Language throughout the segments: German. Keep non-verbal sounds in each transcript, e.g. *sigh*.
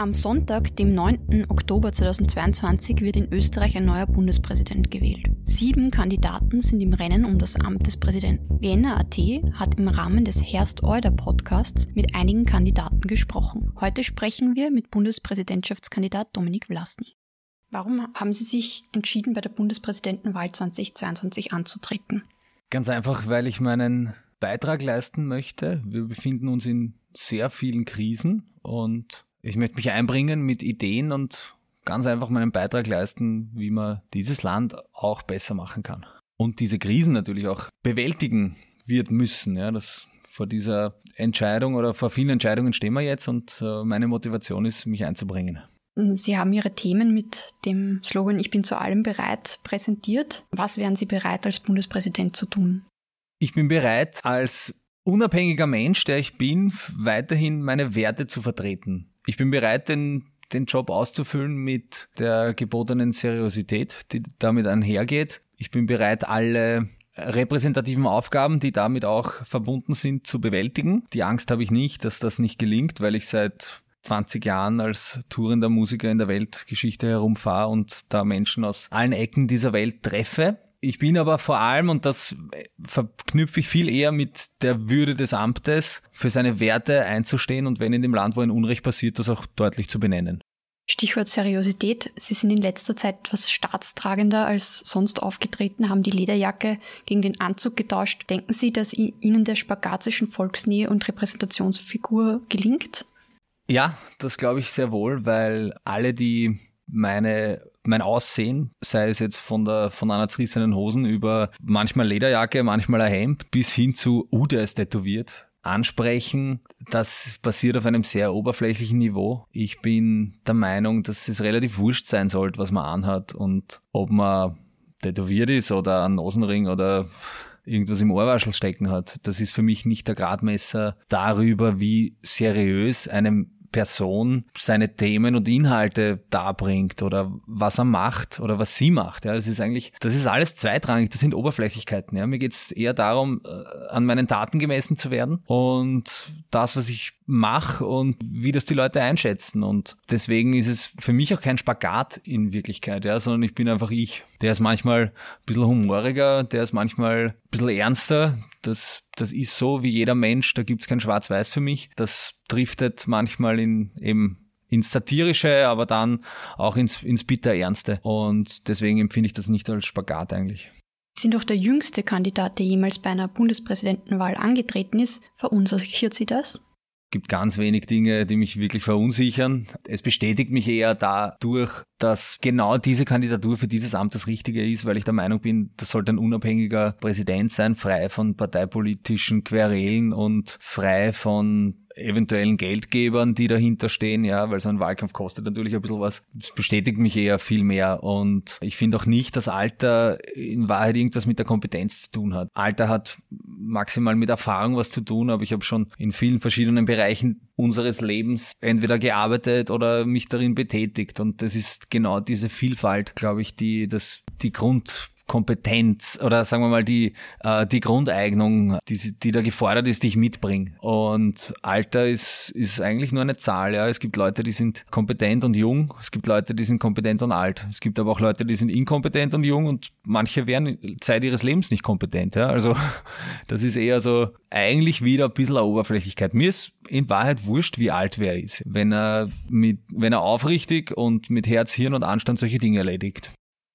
Am Sonntag, dem 9. Oktober 2022, wird in Österreich ein neuer Bundespräsident gewählt. Sieben Kandidaten sind im Rennen um das Amt des Präsidenten. Vienna.at hat im Rahmen des Herst Euder Podcasts mit einigen Kandidaten gesprochen. Heute sprechen wir mit Bundespräsidentschaftskandidat Dominik Vlasny. Warum haben Sie sich entschieden, bei der Bundespräsidentenwahl 2022 anzutreten? Ganz einfach, weil ich meinen Beitrag leisten möchte. Wir befinden uns in sehr vielen Krisen und ich möchte mich einbringen mit Ideen und ganz einfach meinen Beitrag leisten, wie man dieses Land auch besser machen kann. Und diese Krisen natürlich auch bewältigen wird müssen. Ja, das vor dieser Entscheidung oder vor vielen Entscheidungen stehen wir jetzt und äh, meine Motivation ist, mich einzubringen. Sie haben Ihre Themen mit dem Slogan Ich bin zu allem bereit präsentiert. Was wären Sie bereit als Bundespräsident zu tun? Ich bin bereit, als unabhängiger Mensch, der ich bin, weiterhin meine Werte zu vertreten. Ich bin bereit, den, den Job auszufüllen mit der gebotenen Seriosität, die damit einhergeht. Ich bin bereit, alle repräsentativen Aufgaben, die damit auch verbunden sind, zu bewältigen. Die Angst habe ich nicht, dass das nicht gelingt, weil ich seit 20 Jahren als tourender Musiker in der Weltgeschichte herumfahre und da Menschen aus allen Ecken dieser Welt treffe. Ich bin aber vor allem, und das verknüpfe ich viel eher mit der Würde des Amtes, für seine Werte einzustehen und wenn in dem Land, wo ein Unrecht passiert, das auch deutlich zu benennen. Stichwort Seriosität. Sie sind in letzter Zeit etwas staatstragender als sonst aufgetreten, haben die Lederjacke gegen den Anzug getauscht. Denken Sie, dass Ihnen der Spagat zwischen Volksnähe und Repräsentationsfigur gelingt? Ja, das glaube ich sehr wohl, weil alle, die meine mein Aussehen, sei es jetzt von der von einer zerrissenen Hosen über manchmal Lederjacke, manchmal ein Hemd bis hin zu uh, der ist tätowiert, ansprechen, das basiert auf einem sehr oberflächlichen Niveau. Ich bin der Meinung, dass es relativ wurscht sein sollte, was man anhat und ob man tätowiert ist oder ein Nosenring oder irgendwas im Ohrwaschel stecken hat. Das ist für mich nicht der Gradmesser darüber, wie seriös einem Person seine Themen und Inhalte darbringt oder was er macht oder was sie macht. Ja, das ist eigentlich, das ist alles zweitrangig, das sind Oberflächlichkeiten. Ja. Mir geht es eher darum, äh, an meinen Daten gemessen zu werden und das, was ich mache und wie das die Leute einschätzen. Und deswegen ist es für mich auch kein Spagat in Wirklichkeit, ja, sondern ich bin einfach ich. Der ist manchmal ein bisschen humoriger, der ist manchmal ein bisschen ernster. Das, das ist so wie jeder Mensch, da gibt's kein Schwarz-Weiß für mich. Das driftet manchmal in eben ins Satirische, aber dann auch ins, ins Bitterernste. Und deswegen empfinde ich das nicht als Spagat eigentlich. Sie sind doch der jüngste Kandidat, der jemals bei einer Bundespräsidentenwahl angetreten ist. Verunsichert Sie das? Gibt ganz wenig Dinge, die mich wirklich verunsichern. Es bestätigt mich eher dadurch, dass genau diese Kandidatur für dieses Amt das Richtige ist, weil ich der Meinung bin, das sollte ein unabhängiger Präsident sein, frei von parteipolitischen Querelen und frei von eventuellen Geldgebern, die dahinter stehen, ja, weil so ein Wahlkampf kostet natürlich ein bisschen was. Das bestätigt mich eher viel mehr und ich finde auch nicht, dass Alter in Wahrheit irgendwas mit der Kompetenz zu tun hat. Alter hat maximal mit Erfahrung was zu tun, aber ich habe schon in vielen verschiedenen Bereichen unseres Lebens entweder gearbeitet oder mich darin betätigt und das ist genau diese Vielfalt, glaube ich, die das die Grund Kompetenz oder sagen wir mal die, äh, die Grundeignung, die, die da gefordert ist, die ich mitbringe. Und Alter ist, ist eigentlich nur eine Zahl. Ja. Es gibt Leute, die sind kompetent und jung. Es gibt Leute, die sind kompetent und alt. Es gibt aber auch Leute, die sind inkompetent und jung und manche werden Zeit ihres Lebens nicht kompetent. Ja. Also *laughs* das ist eher so eigentlich wieder ein bisschen eine Oberflächlichkeit. Mir ist in Wahrheit wurscht, wie alt wer ist, wenn er mit, wenn er aufrichtig und mit Herz, Hirn und Anstand solche Dinge erledigt.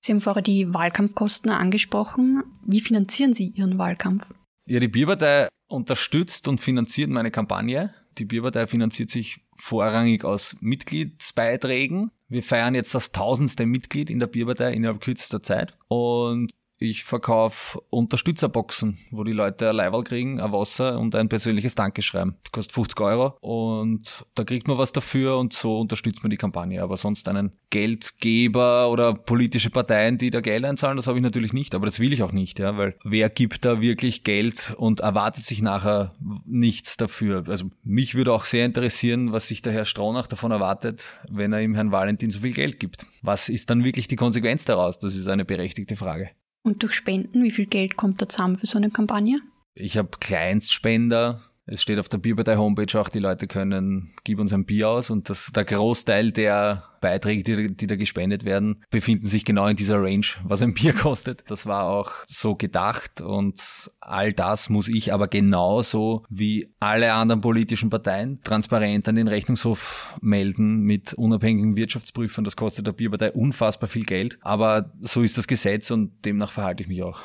Sie haben vorher die Wahlkampfkosten angesprochen. Wie finanzieren Sie Ihren Wahlkampf? Ja, die Bierpartei unterstützt und finanziert meine Kampagne. Die Bierpartei finanziert sich vorrangig aus Mitgliedsbeiträgen. Wir feiern jetzt das tausendste Mitglied in der Bierpartei innerhalb kürzester Zeit. Und ich verkaufe Unterstützerboxen, wo die Leute ein Leiberl kriegen, ein Wasser und ein persönliches Dankeschreiben. Das kostet 50 Euro und da kriegt man was dafür und so unterstützt man die Kampagne. Aber sonst einen Geldgeber oder politische Parteien, die da Geld einzahlen, das habe ich natürlich nicht. Aber das will ich auch nicht, ja, weil wer gibt da wirklich Geld und erwartet sich nachher nichts dafür? Also mich würde auch sehr interessieren, was sich der Herr Stronach davon erwartet, wenn er ihm Herrn Valentin so viel Geld gibt. Was ist dann wirklich die Konsequenz daraus? Das ist eine berechtigte Frage. Und durch Spenden, wie viel Geld kommt da zusammen für so eine Kampagne? Ich habe Kleinstspender, Es steht auf der Bierpartei Homepage auch, die Leute können, gib uns ein Bier aus und das, der Großteil der Beiträge, die, die da gespendet werden, befinden sich genau in dieser Range, was ein Bier *laughs* kostet. Das war auch so gedacht und all das muss ich aber genauso wie alle anderen politischen Parteien transparent an den Rechnungshof melden mit unabhängigen Wirtschaftsprüfern. Das kostet der Bierpartei unfassbar viel Geld, aber so ist das Gesetz und demnach verhalte ich mich auch.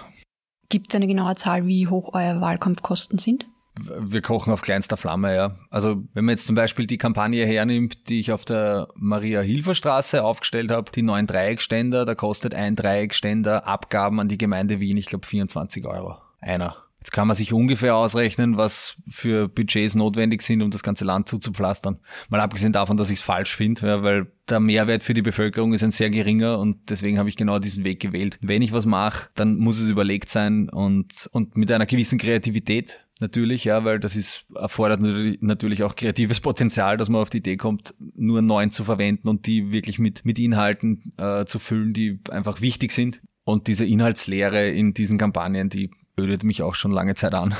Gibt es eine genaue Zahl, wie hoch eure Wahlkampfkosten sind? Wir kochen auf kleinster Flamme, ja. Also wenn man jetzt zum Beispiel die Kampagne hernimmt, die ich auf der Maria-Hilfer-Straße aufgestellt habe, die neuen Dreieckständer, da kostet ein Dreieckständer Abgaben an die Gemeinde Wien, ich glaube 24 Euro. Einer. Jetzt kann man sich ungefähr ausrechnen, was für Budgets notwendig sind, um das ganze Land zuzupflastern. Mal abgesehen davon, dass ich es falsch finde, ja, weil der Mehrwert für die Bevölkerung ist ein sehr geringer und deswegen habe ich genau diesen Weg gewählt. Wenn ich was mache, dann muss es überlegt sein und, und mit einer gewissen Kreativität natürlich, ja, weil das ist, erfordert natürlich auch kreatives Potenzial, dass man auf die Idee kommt, nur neun zu verwenden und die wirklich mit, mit Inhalten äh, zu füllen, die einfach wichtig sind. Und diese Inhaltslehre in diesen Kampagnen, die ödet mich auch schon lange Zeit an.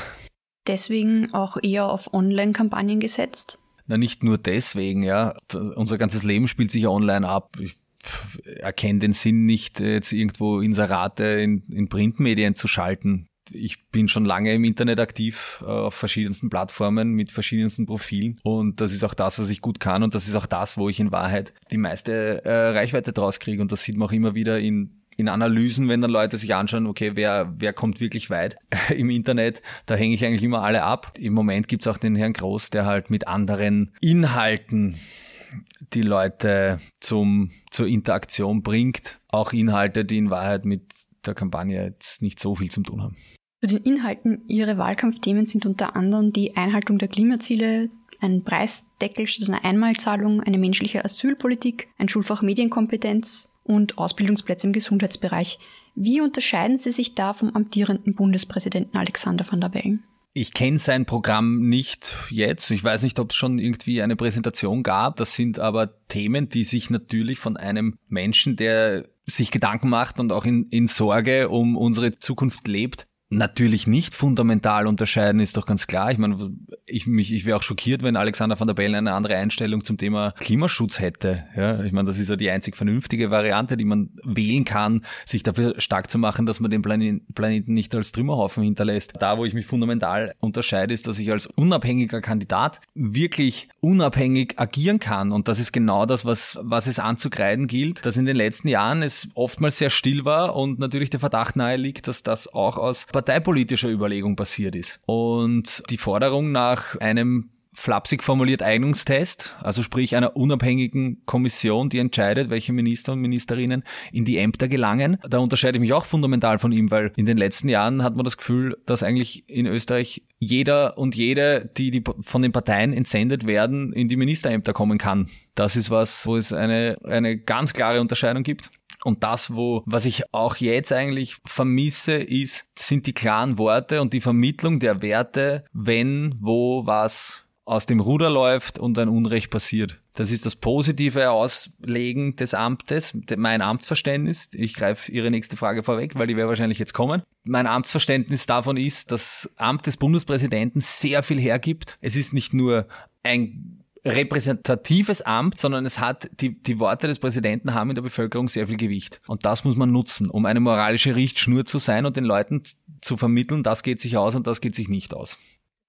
Deswegen auch eher auf Online-Kampagnen gesetzt? Na, nicht nur deswegen, ja. Unser ganzes Leben spielt sich ja online ab. Ich erkenne den Sinn nicht, jetzt irgendwo Inserate in, in Printmedien zu schalten ich bin schon lange im Internet aktiv äh, auf verschiedensten Plattformen mit verschiedensten Profilen und das ist auch das, was ich gut kann und das ist auch das, wo ich in Wahrheit die meiste äh, Reichweite draus kriege und das sieht man auch immer wieder in in Analysen, wenn dann Leute sich anschauen, okay, wer, wer kommt wirklich weit *laughs* im Internet, da hänge ich eigentlich immer alle ab. Im Moment gibt's auch den Herrn Groß, der halt mit anderen Inhalten die Leute zum, zur Interaktion bringt. Auch Inhalte, die in Wahrheit mit der Kampagne jetzt nicht so viel zu tun haben. Zu den Inhalten Ihre Wahlkampfthemen sind unter anderem die Einhaltung der Klimaziele, ein Preisdeckel statt einer Einmalzahlung, eine menschliche Asylpolitik, ein Schulfach Medienkompetenz und Ausbildungsplätze im Gesundheitsbereich. Wie unterscheiden Sie sich da vom amtierenden Bundespräsidenten Alexander van der Bellen? Ich kenne sein Programm nicht jetzt. Ich weiß nicht, ob es schon irgendwie eine Präsentation gab. Das sind aber Themen, die sich natürlich von einem Menschen, der sich Gedanken macht und auch in, in Sorge um unsere Zukunft lebt, natürlich nicht fundamental unterscheiden, ist doch ganz klar. Ich meine, ich, mich, ich wäre auch schockiert, wenn Alexander van der Bellen eine andere Einstellung zum Thema Klimaschutz hätte. Ja, ich meine, das ist ja die einzig vernünftige Variante, die man wählen kann, sich dafür stark zu machen, dass man den Planeten nicht als Trümmerhaufen hinterlässt. Da, wo ich mich fundamental unterscheide, ist, dass ich als unabhängiger Kandidat wirklich unabhängig agieren kann. Und das ist genau das, was, was es anzukreiden gilt, dass in den letzten Jahren es oftmals sehr still war und natürlich der Verdacht nahe liegt, dass das auch aus parteipolitischer Überlegung passiert ist. Und die Forderung nach einem flapsig formuliert Eignungstest, also sprich einer unabhängigen Kommission, die entscheidet, welche Minister und Ministerinnen in die Ämter gelangen. Da unterscheide ich mich auch fundamental von ihm, weil in den letzten Jahren hat man das Gefühl, dass eigentlich in Österreich jeder und jede, die, die von den Parteien entsendet werden, in die Ministerämter kommen kann. Das ist was, wo es eine, eine ganz klare Unterscheidung gibt. Und das, wo, was ich auch jetzt eigentlich vermisse, ist, sind die klaren Worte und die Vermittlung der Werte, wenn, wo, was aus dem Ruder läuft und ein Unrecht passiert. Das ist das positive Auslegen des Amtes, mein Amtsverständnis. Ich greife Ihre nächste Frage vorweg, weil die wäre wahrscheinlich jetzt kommen. Mein Amtsverständnis davon ist, dass Amt des Bundespräsidenten sehr viel hergibt. Es ist nicht nur ein repräsentatives Amt, sondern es hat, die, die Worte des Präsidenten haben in der Bevölkerung sehr viel Gewicht. Und das muss man nutzen, um eine moralische Richtschnur zu sein und den Leuten zu vermitteln, das geht sich aus und das geht sich nicht aus.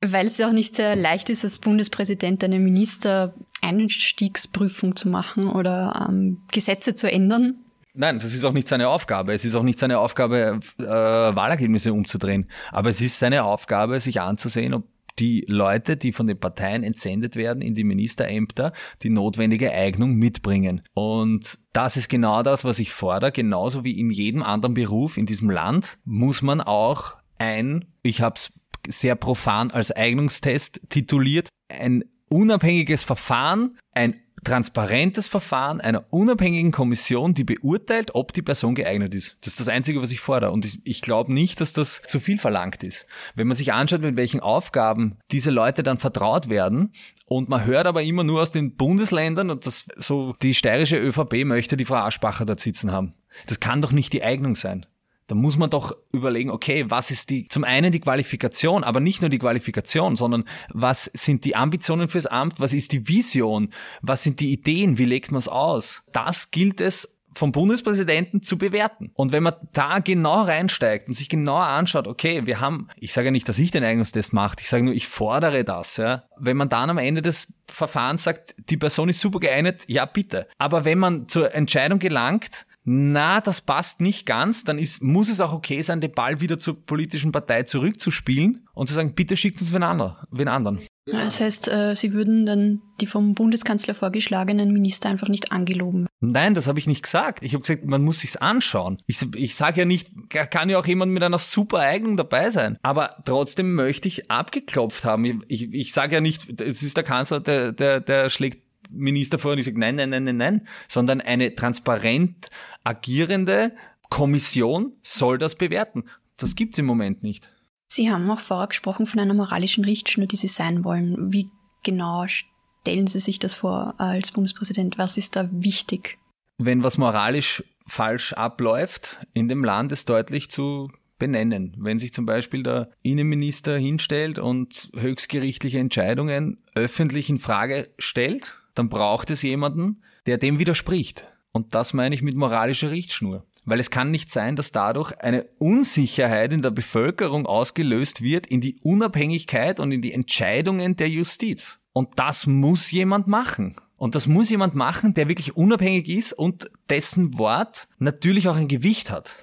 Weil es ja auch nicht sehr leicht ist, als Bundespräsident eine Minister-Einstiegsprüfung zu machen oder ähm, Gesetze zu ändern. Nein, das ist auch nicht seine Aufgabe. Es ist auch nicht seine Aufgabe, äh, Wahlergebnisse umzudrehen. Aber es ist seine Aufgabe, sich anzusehen, ob die Leute, die von den Parteien entsendet werden in die Ministerämter, die notwendige Eignung mitbringen. Und das ist genau das, was ich fordere. Genauso wie in jedem anderen Beruf in diesem Land muss man auch ein, ich habe es sehr profan als Eignungstest tituliert, ein unabhängiges Verfahren, ein transparentes Verfahren einer unabhängigen Kommission, die beurteilt, ob die Person geeignet ist. Das ist das Einzige, was ich fordere. Und ich, ich glaube nicht, dass das zu viel verlangt ist. Wenn man sich anschaut, mit welchen Aufgaben diese Leute dann vertraut werden, und man hört aber immer nur aus den Bundesländern, und das so die steirische ÖVP möchte die Frau Aschbacher dort sitzen haben. Das kann doch nicht die Eignung sein. Da muss man doch überlegen, okay, was ist die, zum einen die Qualifikation, aber nicht nur die Qualifikation, sondern was sind die Ambitionen fürs Amt, was ist die Vision, was sind die Ideen, wie legt man es aus? Das gilt es vom Bundespräsidenten zu bewerten. Und wenn man da genau reinsteigt und sich genauer anschaut, okay, wir haben, ich sage ja nicht, dass ich den Eignungstest mache, ich sage nur, ich fordere das, ja. Wenn man dann am Ende des Verfahrens sagt, die Person ist super geeignet, ja bitte. Aber wenn man zur Entscheidung gelangt, na, das passt nicht ganz, dann ist, muss es auch okay sein, den Ball wieder zur politischen Partei zurückzuspielen und zu sagen, bitte schickt uns wen, anderen. Wen anderen. Das heißt, äh, Sie würden dann die vom Bundeskanzler vorgeschlagenen Minister einfach nicht angeloben. Nein, das habe ich nicht gesagt. Ich habe gesagt, man muss sich's anschauen. Ich, ich sage ja nicht, kann ja auch jemand mit einer super Eignung dabei sein. Aber trotzdem möchte ich abgeklopft haben. Ich, ich sage ja nicht, es ist der Kanzler, der, der, der schlägt Minister vor und ich sage, nein, nein, nein, nein, nein, sondern eine transparent agierende Kommission soll das bewerten. Das gibt's im Moment nicht. Sie haben auch vorher gesprochen von einer moralischen Richtschnur, die Sie sein wollen. Wie genau stellen Sie sich das vor als Bundespräsident? Was ist da wichtig? Wenn was moralisch falsch abläuft, in dem Land ist deutlich zu benennen. Wenn sich zum Beispiel der Innenminister hinstellt und höchstgerichtliche Entscheidungen öffentlich in Frage stellt, dann braucht es jemanden, der dem widerspricht. Und das meine ich mit moralischer Richtschnur. Weil es kann nicht sein, dass dadurch eine Unsicherheit in der Bevölkerung ausgelöst wird in die Unabhängigkeit und in die Entscheidungen der Justiz. Und das muss jemand machen. Und das muss jemand machen, der wirklich unabhängig ist und dessen Wort natürlich auch ein Gewicht hat.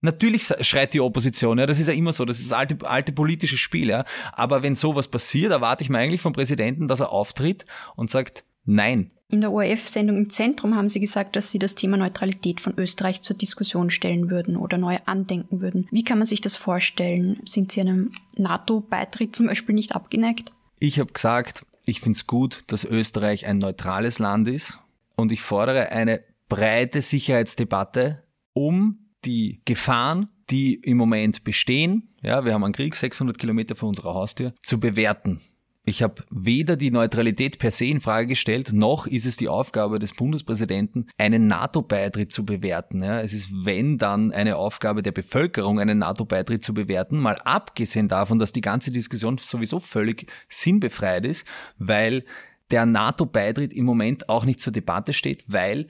Natürlich schreit die Opposition, ja, das ist ja immer so, das ist das alte, alte politische Spiel, ja. Aber wenn sowas passiert, erwarte ich mir eigentlich vom Präsidenten, dass er auftritt und sagt, nein, in der ORF-Sendung im Zentrum haben Sie gesagt, dass Sie das Thema Neutralität von Österreich zur Diskussion stellen würden oder neu andenken würden. Wie kann man sich das vorstellen? Sind Sie einem NATO-Beitritt zum Beispiel nicht abgeneigt? Ich habe gesagt, ich finde es gut, dass Österreich ein neutrales Land ist und ich fordere eine breite Sicherheitsdebatte, um die Gefahren, die im Moment bestehen, ja, wir haben einen Krieg 600 Kilometer vor unserer Haustür, zu bewerten. Ich habe weder die Neutralität per se in Frage gestellt, noch ist es die Aufgabe des Bundespräsidenten, einen NATO-Beitritt zu bewerten. Ja, es ist, wenn dann, eine Aufgabe der Bevölkerung, einen NATO-Beitritt zu bewerten, mal abgesehen davon, dass die ganze Diskussion sowieso völlig sinnbefreit ist, weil der NATO-Beitritt im Moment auch nicht zur Debatte steht, weil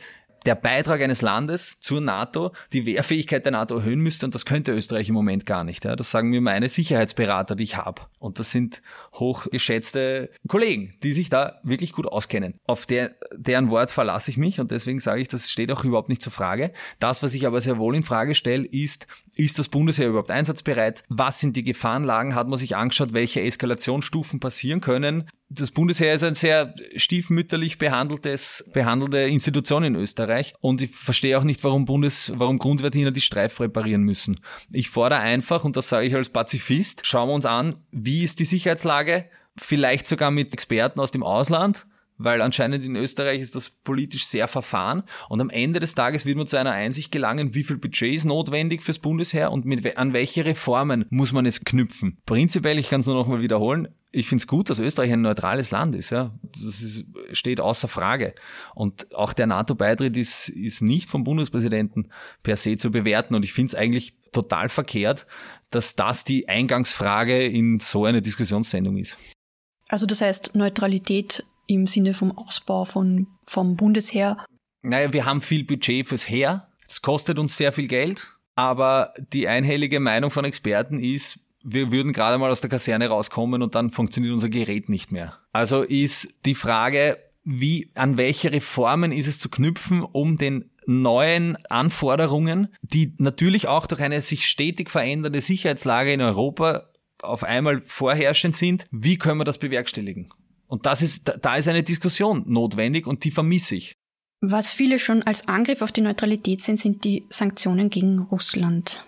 der Beitrag eines Landes zur NATO die Wehrfähigkeit der NATO erhöhen müsste und das könnte Österreich im Moment gar nicht. Ja. Das sagen mir meine Sicherheitsberater, die ich habe. Und das sind hochgeschätzte Kollegen, die sich da wirklich gut auskennen. Auf der, deren Wort verlasse ich mich und deswegen sage ich, das steht auch überhaupt nicht zur Frage. Das, was ich aber sehr wohl in Frage stelle, ist, ist das Bundesheer überhaupt einsatzbereit? Was sind die Gefahrenlagen? Hat man sich angeschaut, welche Eskalationsstufen passieren können? Das Bundesheer ist ein sehr stiefmütterlich behandeltes, behandelte Institution in Österreich und ich verstehe auch nicht, warum Bundes, warum Grundwehrdiener die Streif reparieren müssen. Ich fordere einfach, und das sage ich als Pazifist, schauen wir uns an, wie ist die Sicherheitslage, vielleicht sogar mit Experten aus dem Ausland, weil anscheinend in Österreich ist das politisch sehr verfahren und am Ende des Tages wird man zu einer Einsicht gelangen, wie viel Budget ist notwendig fürs Bundesheer und mit, an welche Reformen muss man es knüpfen. Prinzipiell, ich kann es nur noch mal wiederholen, ich finde es gut, dass Österreich ein neutrales Land ist. Ja, das ist, steht außer Frage. Und auch der NATO-Beitritt ist, ist nicht vom Bundespräsidenten per se zu bewerten. Und ich finde es eigentlich total verkehrt, dass das die Eingangsfrage in so einer Diskussionssendung ist. Also das heißt Neutralität im Sinne vom Ausbau von, vom Bundesheer? Naja, wir haben viel Budget fürs Heer. Es kostet uns sehr viel Geld. Aber die einhellige Meinung von Experten ist, wir würden gerade mal aus der Kaserne rauskommen und dann funktioniert unser Gerät nicht mehr. Also ist die Frage, wie, an welche Reformen ist es zu knüpfen, um den neuen Anforderungen, die natürlich auch durch eine sich stetig verändernde Sicherheitslage in Europa auf einmal vorherrschend sind, wie können wir das bewerkstelligen? Und das ist, da ist eine Diskussion notwendig und die vermisse ich. Was viele schon als Angriff auf die Neutralität sehen, sind die Sanktionen gegen Russland.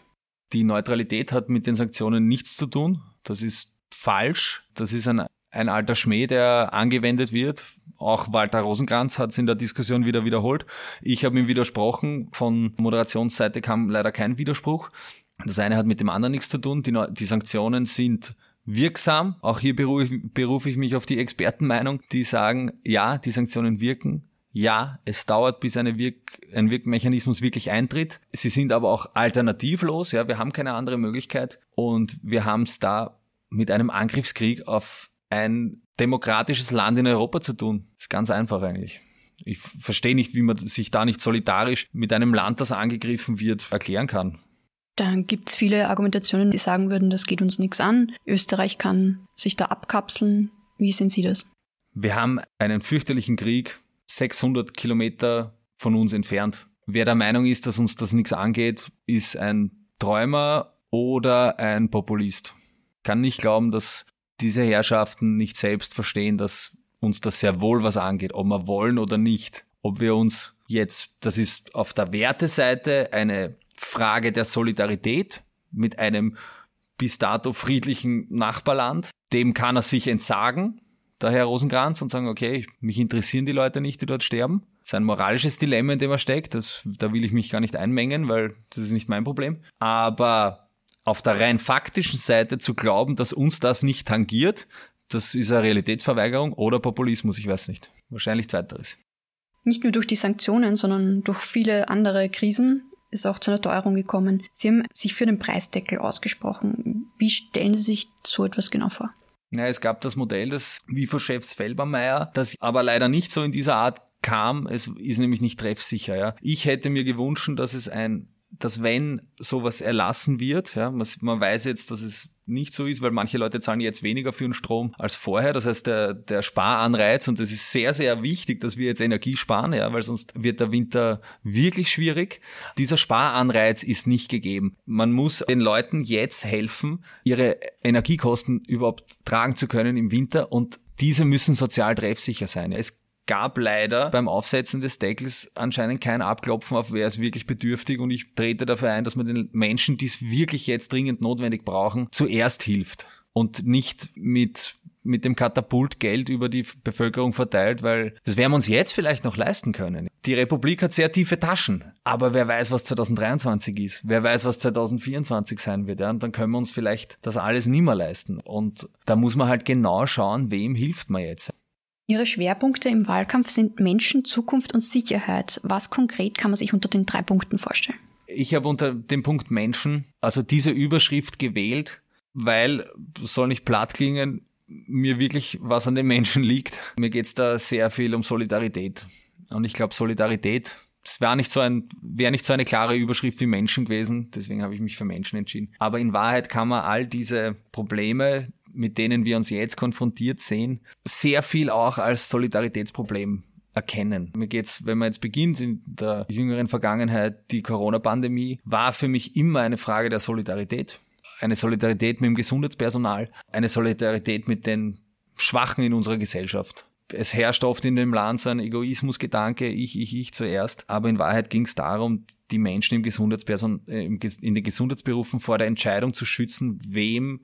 Die Neutralität hat mit den Sanktionen nichts zu tun. Das ist falsch. Das ist ein, ein alter Schmäh, der angewendet wird. Auch Walter Rosenkranz hat es in der Diskussion wieder wiederholt. Ich habe ihm widersprochen. Von Moderationsseite kam leider kein Widerspruch. Das eine hat mit dem anderen nichts zu tun. Die, die Sanktionen sind wirksam. Auch hier berufe, berufe ich mich auf die Expertenmeinung, die sagen, ja, die Sanktionen wirken. Ja, es dauert, bis Wirk ein Wirkmechanismus wirklich eintritt. Sie sind aber auch alternativlos. Ja, wir haben keine andere Möglichkeit und wir haben es da mit einem Angriffskrieg auf ein demokratisches Land in Europa zu tun. Das ist ganz einfach eigentlich. Ich verstehe nicht, wie man sich da nicht solidarisch mit einem Land, das angegriffen wird, erklären kann. Dann gibt es viele Argumentationen, die sagen würden, das geht uns nichts an. Österreich kann sich da abkapseln. Wie sehen Sie das? Wir haben einen fürchterlichen Krieg 600 Kilometer von uns entfernt. Wer der Meinung ist, dass uns das nichts angeht, ist ein Träumer oder ein Populist. Kann nicht glauben, dass diese Herrschaften nicht selbst verstehen, dass uns das sehr wohl was angeht, ob wir wollen oder nicht. Ob wir uns jetzt, das ist auf der Werteseite eine Frage der Solidarität mit einem bis dato friedlichen Nachbarland. Dem kann er sich entsagen, der Herr Rosenkranz, und sagen, okay, mich interessieren die Leute nicht, die dort sterben. Das ist ein moralisches Dilemma, in dem er steckt. Das, da will ich mich gar nicht einmengen, weil das ist nicht mein Problem. Aber auf der rein faktischen Seite zu glauben, dass uns das nicht tangiert, das ist eine Realitätsverweigerung oder Populismus, ich weiß nicht. Wahrscheinlich zweiteres. Nicht nur durch die Sanktionen, sondern durch viele andere Krisen ist auch zu einer Teuerung gekommen. Sie haben sich für den Preisdeckel ausgesprochen. Wie stellen Sie sich so etwas genau vor? Ja, es gab das Modell des WIFO-Chefs Felbermeier, das aber leider nicht so in dieser Art kam. Es ist nämlich nicht treffsicher. Ja. Ich hätte mir gewünscht, dass es ein dass wenn sowas erlassen wird, ja, man, man weiß jetzt, dass es nicht so ist, weil manche Leute zahlen jetzt weniger für den Strom als vorher. Das heißt, der, der Sparanreiz, und das ist sehr, sehr wichtig, dass wir jetzt Energie sparen, ja, weil sonst wird der Winter wirklich schwierig. Dieser Sparanreiz ist nicht gegeben. Man muss den Leuten jetzt helfen, ihre Energiekosten überhaupt tragen zu können im Winter und diese müssen sozial treffsicher sein. Es gab leider beim Aufsetzen des Deckels anscheinend kein Abklopfen auf wer ist wirklich bedürftig und ich trete dafür ein, dass man den Menschen, die es wirklich jetzt dringend notwendig brauchen, zuerst hilft und nicht mit mit dem Katapult Geld über die Bevölkerung verteilt, weil das werden wir uns jetzt vielleicht noch leisten können. Die Republik hat sehr tiefe Taschen, aber wer weiß, was 2023 ist, wer weiß, was 2024 sein wird, ja, und dann können wir uns vielleicht das alles nimmer leisten. Und da muss man halt genau schauen, wem hilft man jetzt. Ihre Schwerpunkte im Wahlkampf sind Menschen, Zukunft und Sicherheit. Was konkret kann man sich unter den drei Punkten vorstellen? Ich habe unter dem Punkt Menschen, also diese Überschrift gewählt, weil, soll nicht platt klingen, mir wirklich was an den Menschen liegt. Mir geht es da sehr viel um Solidarität. Und ich glaube, Solidarität, das wäre nicht so ein, wäre nicht so eine klare Überschrift wie Menschen gewesen. Deswegen habe ich mich für Menschen entschieden. Aber in Wahrheit kann man all diese Probleme, mit denen wir uns jetzt konfrontiert sehen, sehr viel auch als Solidaritätsproblem erkennen. Mir geht's, wenn man jetzt beginnt in der jüngeren Vergangenheit, die Corona-Pandemie war für mich immer eine Frage der Solidarität. Eine Solidarität mit dem Gesundheitspersonal, eine Solidarität mit den Schwachen in unserer Gesellschaft. Es herrscht oft in dem Land so ein Egoismusgedanke, ich, ich, ich zuerst. Aber in Wahrheit ging es darum, die Menschen im Gesundheitsperson, äh, in den Gesundheitsberufen vor der Entscheidung zu schützen, wem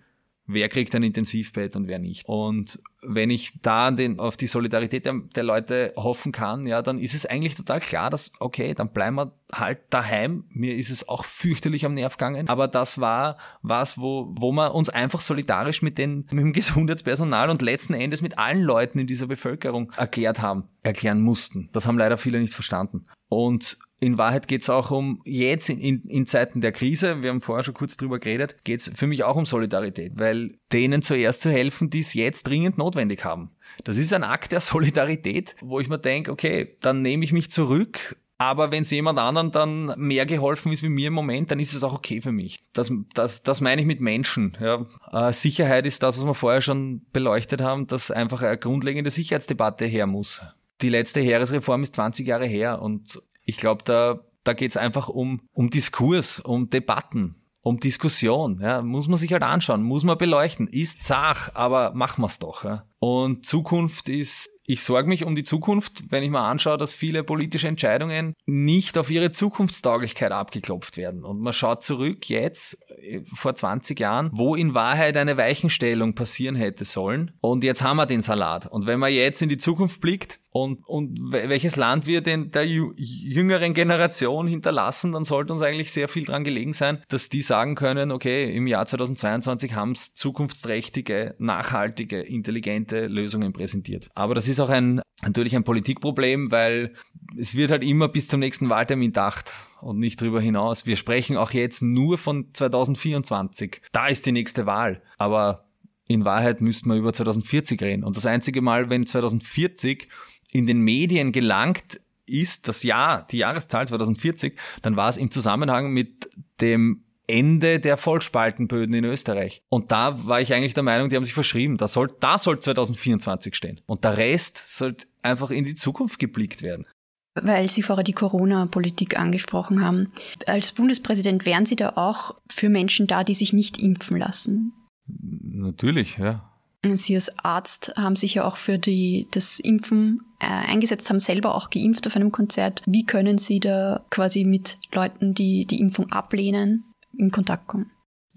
wer kriegt ein Intensivbett und wer nicht. Und wenn ich da den, auf die Solidarität der, der, Leute hoffen kann, ja, dann ist es eigentlich total klar, dass, okay, dann bleiben wir halt daheim. Mir ist es auch fürchterlich am Nerv gegangen. Aber das war was, wo, wo wir uns einfach solidarisch mit, den, mit dem *laughs* Gesundheitspersonal und letzten Endes mit allen Leuten in dieser Bevölkerung erklärt haben, erklären mussten. Das haben leider viele nicht verstanden. Und in Wahrheit geht es auch um jetzt in, in, Zeiten der Krise, wir haben vorher schon kurz drüber geredet, geht es für mich auch um Solidarität, weil denen zuerst zu helfen, die es jetzt dringend notwendig haben. Das ist ein Akt der Solidarität, wo ich mir denke, okay, dann nehme ich mich zurück, aber wenn es jemand anderen dann mehr geholfen ist wie mir im Moment, dann ist es auch okay für mich. Das, das, das meine ich mit Menschen. Ja. Äh, Sicherheit ist das, was wir vorher schon beleuchtet haben, dass einfach eine grundlegende Sicherheitsdebatte her muss. Die letzte Heeresreform ist 20 Jahre her und ich glaube, da, da geht es einfach um, um Diskurs, um Debatten, um Diskussion. Ja. Muss man sich halt anschauen, muss man beleuchten. Ist zach, aber machen wir es doch. Ja. Und Zukunft ist ich sorge mich um die Zukunft, wenn ich mir anschaue, dass viele politische Entscheidungen nicht auf ihre Zukunftstauglichkeit abgeklopft werden. Und man schaut zurück jetzt, äh, vor 20 Jahren, wo in Wahrheit eine Weichenstellung passieren hätte sollen. Und jetzt haben wir den Salat. Und wenn man jetzt in die Zukunft blickt Und, und welches Land wir denn der jüngeren Generation hinterlassen, dann sollte uns eigentlich sehr viel dran gelegen sein, dass die sagen können, okay, im Jahr 2022 haben es zukunftsträchtige, nachhaltige, intelligente Lösungen präsentiert. Aber das ist auch ein, natürlich ein Politikproblem, weil es wird halt immer bis zum nächsten Wahltermin gedacht und nicht darüber hinaus. Wir sprechen auch jetzt nur von 2024. Da ist die nächste Wahl. Aber in Wahrheit müssten wir über 2040 reden. Und das einzige Mal, wenn 2040 in den Medien gelangt ist, das Jahr, die Jahreszahl 2040, dann war es im Zusammenhang mit dem Ende der Vollspaltenböden in Österreich. Und da war ich eigentlich der Meinung, die haben sich verschrieben. Da soll, da soll 2024 stehen. Und der Rest sollte einfach in die Zukunft geblickt werden. Weil Sie vorher die Corona-Politik angesprochen haben. Als Bundespräsident wären Sie da auch für Menschen da, die sich nicht impfen lassen? Natürlich, ja. Sie als Arzt haben sich ja auch für die, das Impfen eingesetzt, haben selber auch geimpft auf einem Konzert. Wie können Sie da quasi mit Leuten, die die Impfung ablehnen, in Kontakt kommen?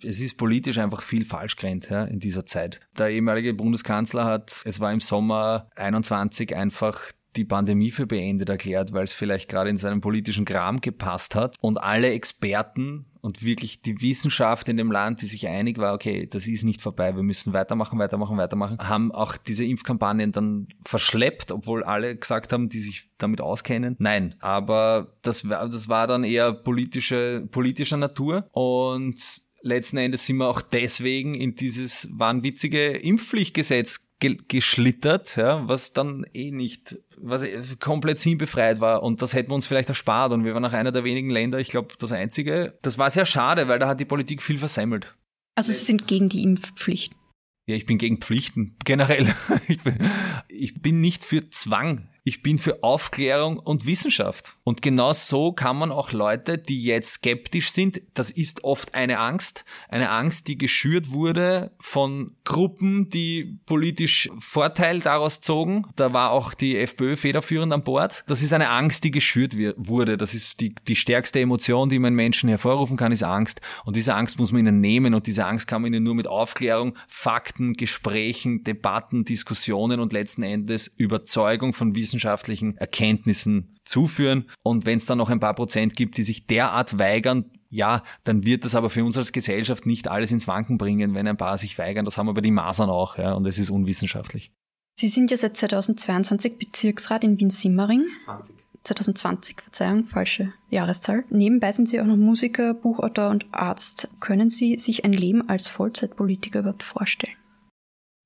Es ist politisch einfach viel falsch gerannt ja, in dieser Zeit. Der ehemalige Bundeskanzler hat, es war im Sommer 21 einfach die Pandemie für beendet erklärt, weil es vielleicht gerade in seinem politischen Kram gepasst hat. Und alle Experten und wirklich die Wissenschaft in dem Land, die sich einig war, okay, das ist nicht vorbei, wir müssen weitermachen, weitermachen, weitermachen, haben auch diese Impfkampagnen dann verschleppt, obwohl alle gesagt haben, die sich damit auskennen. Nein, aber das war, das war dann eher politische, politischer Natur und letzten Endes sind wir auch deswegen in dieses wahnwitzige Impfpflichtgesetz ge geschlittert, ja, was dann eh nicht, was eh komplett sinnbefreit war und das hätten wir uns vielleicht erspart und wir waren auch einer der wenigen Länder, ich glaube das einzige. Das war sehr schade, weil da hat die Politik viel versemmelt. Also Sie sind gegen die Impfpflicht? Ja, ich bin gegen Pflichten, generell. *laughs* Ich bin, ich bin nicht für Zwang ich bin für Aufklärung und Wissenschaft. Und genau so kann man auch Leute, die jetzt skeptisch sind, das ist oft eine Angst, eine Angst, die geschürt wurde von Gruppen, die politisch Vorteil daraus zogen. Da war auch die FPÖ federführend an Bord. Das ist eine Angst, die geschürt wurde. Das ist die, die stärkste Emotion, die man Menschen hervorrufen kann, ist Angst. Und diese Angst muss man ihnen nehmen und diese Angst kann man ihnen nur mit Aufklärung, Fakten, Gesprächen, Debatten, Diskussionen und letzten Endes Überzeugung von Wissenschaft wissenschaftlichen Erkenntnissen zuführen. Und wenn es dann noch ein paar Prozent gibt, die sich derart weigern, ja, dann wird das aber für uns als Gesellschaft nicht alles ins Wanken bringen, wenn ein paar sich weigern. Das haben wir bei den Masern auch, ja, und es ist unwissenschaftlich. Sie sind ja seit 2022 Bezirksrat in Wien-Simmering. 20. 2020, Verzeihung, falsche Jahreszahl. Nebenbei sind Sie auch noch Musiker, Buchautor und Arzt. Können Sie sich ein Leben als Vollzeitpolitiker überhaupt vorstellen?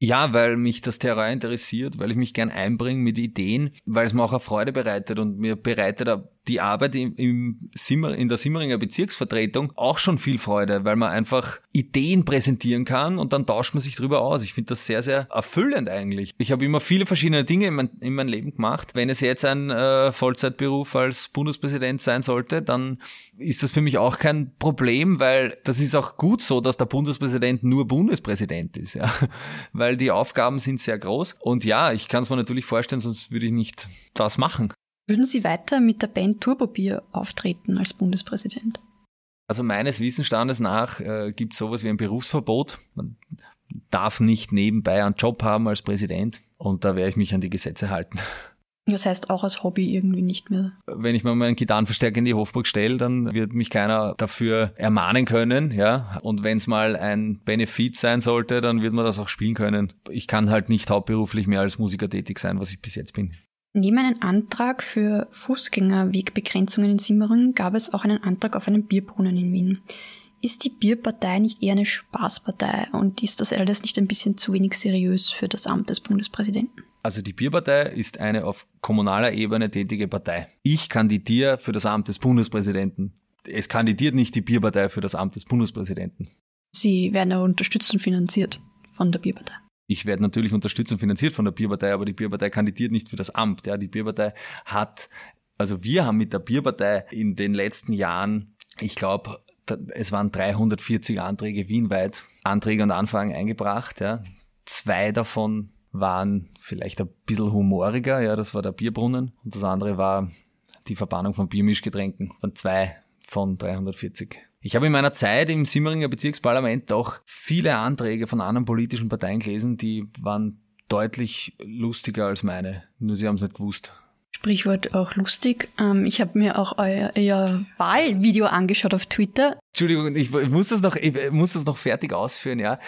Ja, weil mich das Terrain interessiert, weil ich mich gern einbringe mit Ideen, weil es mir auch eine Freude bereitet und mir bereitet die Arbeit im, im Simmer, in der Simmeringer Bezirksvertretung auch schon viel Freude, weil man einfach Ideen präsentieren kann und dann tauscht man sich drüber aus. Ich finde das sehr, sehr erfüllend eigentlich. Ich habe immer viele verschiedene Dinge in mein, in mein Leben gemacht. Wenn es jetzt ein äh, Vollzeitberuf als Bundespräsident sein sollte, dann ist das für mich auch kein Problem, weil das ist auch gut so, dass der Bundespräsident nur Bundespräsident ist, ja. *laughs* Weil die Aufgaben sind sehr groß. Und ja, ich kann es mir natürlich vorstellen, sonst würde ich nicht das machen. Würden Sie weiter mit der Band Turbobier auftreten als Bundespräsident? Also meines Wissensstandes nach äh, gibt es sowas wie ein Berufsverbot. Man darf nicht nebenbei einen Job haben als Präsident und da werde ich mich an die Gesetze halten. Das heißt auch als Hobby irgendwie nicht mehr. Wenn ich mal meinen Gitarrenverstärker in die Hofburg stelle, dann wird mich keiner dafür ermahnen können, ja. Und wenn es mal ein Benefit sein sollte, dann wird man das auch spielen können. Ich kann halt nicht hauptberuflich mehr als Musiker tätig sein, was ich bis jetzt bin. Neben einem Antrag für Fußgängerwegbegrenzungen in Simmering gab es auch einen Antrag auf einen Bierbrunnen in Wien. Ist die Bierpartei nicht eher eine Spaßpartei und ist das alles nicht ein bisschen zu wenig seriös für das Amt des Bundespräsidenten? Also die Bierpartei ist eine auf kommunaler Ebene tätige Partei. Ich kandidiere für das Amt des Bundespräsidenten. Es kandidiert nicht die Bierpartei für das Amt des Bundespräsidenten. Sie werden ja unterstützt und finanziert von der Bierpartei ich werde natürlich unterstützt und finanziert von der Bierpartei, aber die Bierpartei kandidiert nicht für das Amt. Ja, die Bierpartei hat, also wir haben mit der Bierpartei in den letzten Jahren, ich glaube, es waren 340 Anträge wienweit, Anträge und Anfragen eingebracht. Ja. Zwei davon waren vielleicht ein bisschen humoriger, ja, das war der Bierbrunnen und das andere war die Verbannung von Biermischgetränken von zwei von 340. Ich habe in meiner Zeit im Simmeringer Bezirksparlament auch viele Anträge von anderen politischen Parteien gelesen, die waren deutlich lustiger als meine. Nur sie haben es nicht gewusst. Sprichwort auch lustig. Ähm, ich habe mir auch euer, euer, Wahlvideo angeschaut auf Twitter. Entschuldigung, ich, muss das noch, ich muss das noch fertig ausführen, ja.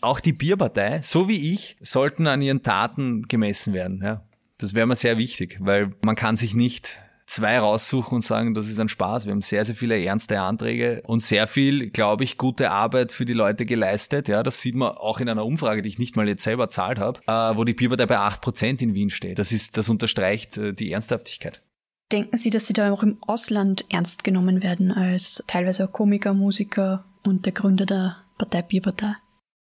Auch die Bierpartei, so wie ich, sollten an ihren Taten gemessen werden, ja. Das wäre mir sehr wichtig, weil man kann sich nicht zwei raussuchen und sagen, das ist ein Spaß. Wir haben sehr, sehr viele ernste Anträge und sehr viel, glaube ich, gute Arbeit für die Leute geleistet. Ja, das sieht man auch in einer Umfrage, die ich nicht mal jetzt selber zahlt habe, äh, wo die Bierpartei bei acht Prozent in Wien steht. Das ist, das unterstreicht äh, die Ernsthaftigkeit. Denken Sie, dass Sie da auch im Ausland ernst genommen werden als teilweise auch Komiker, Musiker und der Gründer der Partei Bierpartei?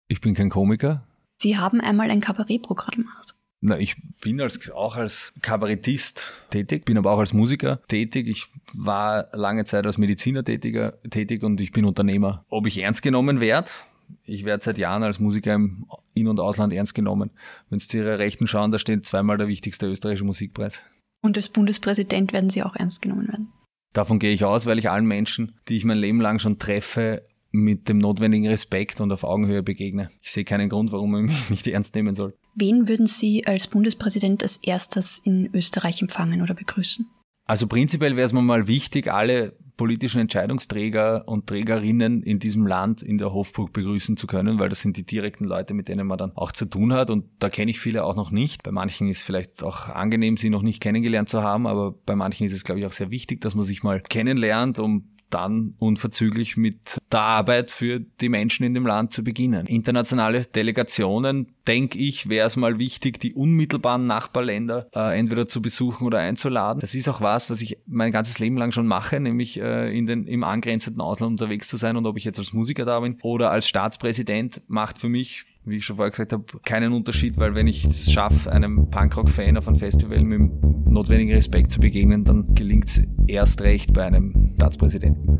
Ich bin kein Komiker. Sie haben einmal ein Kabarettprogramm gemacht. Na, ich bin als, auch als Kabarettist tätig, bin aber auch als Musiker tätig. Ich war lange Zeit als Mediziner tätiger, tätig und ich bin Unternehmer. Ob ich ernst genommen werde? Ich werde seit Jahren als Musiker im In- und Ausland ernst genommen. Wenn Sie zu Ihrer Rechten schauen, da steht zweimal der wichtigste österreichische Musikpreis. Und als Bundespräsident werden Sie auch ernst genommen werden? Davon gehe ich aus, weil ich allen Menschen, die ich mein Leben lang schon treffe, mit dem notwendigen Respekt und auf Augenhöhe begegne. Ich sehe keinen Grund, warum man mich nicht ernst nehmen soll. Wen würden Sie als Bundespräsident als erstes in Österreich empfangen oder begrüßen? Also prinzipiell wäre es mir mal wichtig, alle politischen Entscheidungsträger und Trägerinnen in diesem Land in der Hofburg begrüßen zu können, weil das sind die direkten Leute, mit denen man dann auch zu tun hat. Und da kenne ich viele auch noch nicht. Bei manchen ist vielleicht auch angenehm, sie noch nicht kennengelernt zu haben, aber bei manchen ist es, glaube ich, auch sehr wichtig, dass man sich mal kennenlernt, um dann unverzüglich mit der Arbeit für die Menschen in dem Land zu beginnen. Internationale Delegationen, denke ich, wäre es mal wichtig, die unmittelbaren Nachbarländer äh, entweder zu besuchen oder einzuladen. Das ist auch was, was ich mein ganzes Leben lang schon mache, nämlich äh, in den, im angrenzenden Ausland unterwegs zu sein und ob ich jetzt als Musiker da bin oder als Staatspräsident, macht für mich wie ich schon vorher gesagt habe, keinen Unterschied, weil wenn ich es schaffe, einem Punkrock-Fan auf einem Festival mit dem notwendigen Respekt zu begegnen, dann gelingt es erst recht bei einem Staatspräsidenten.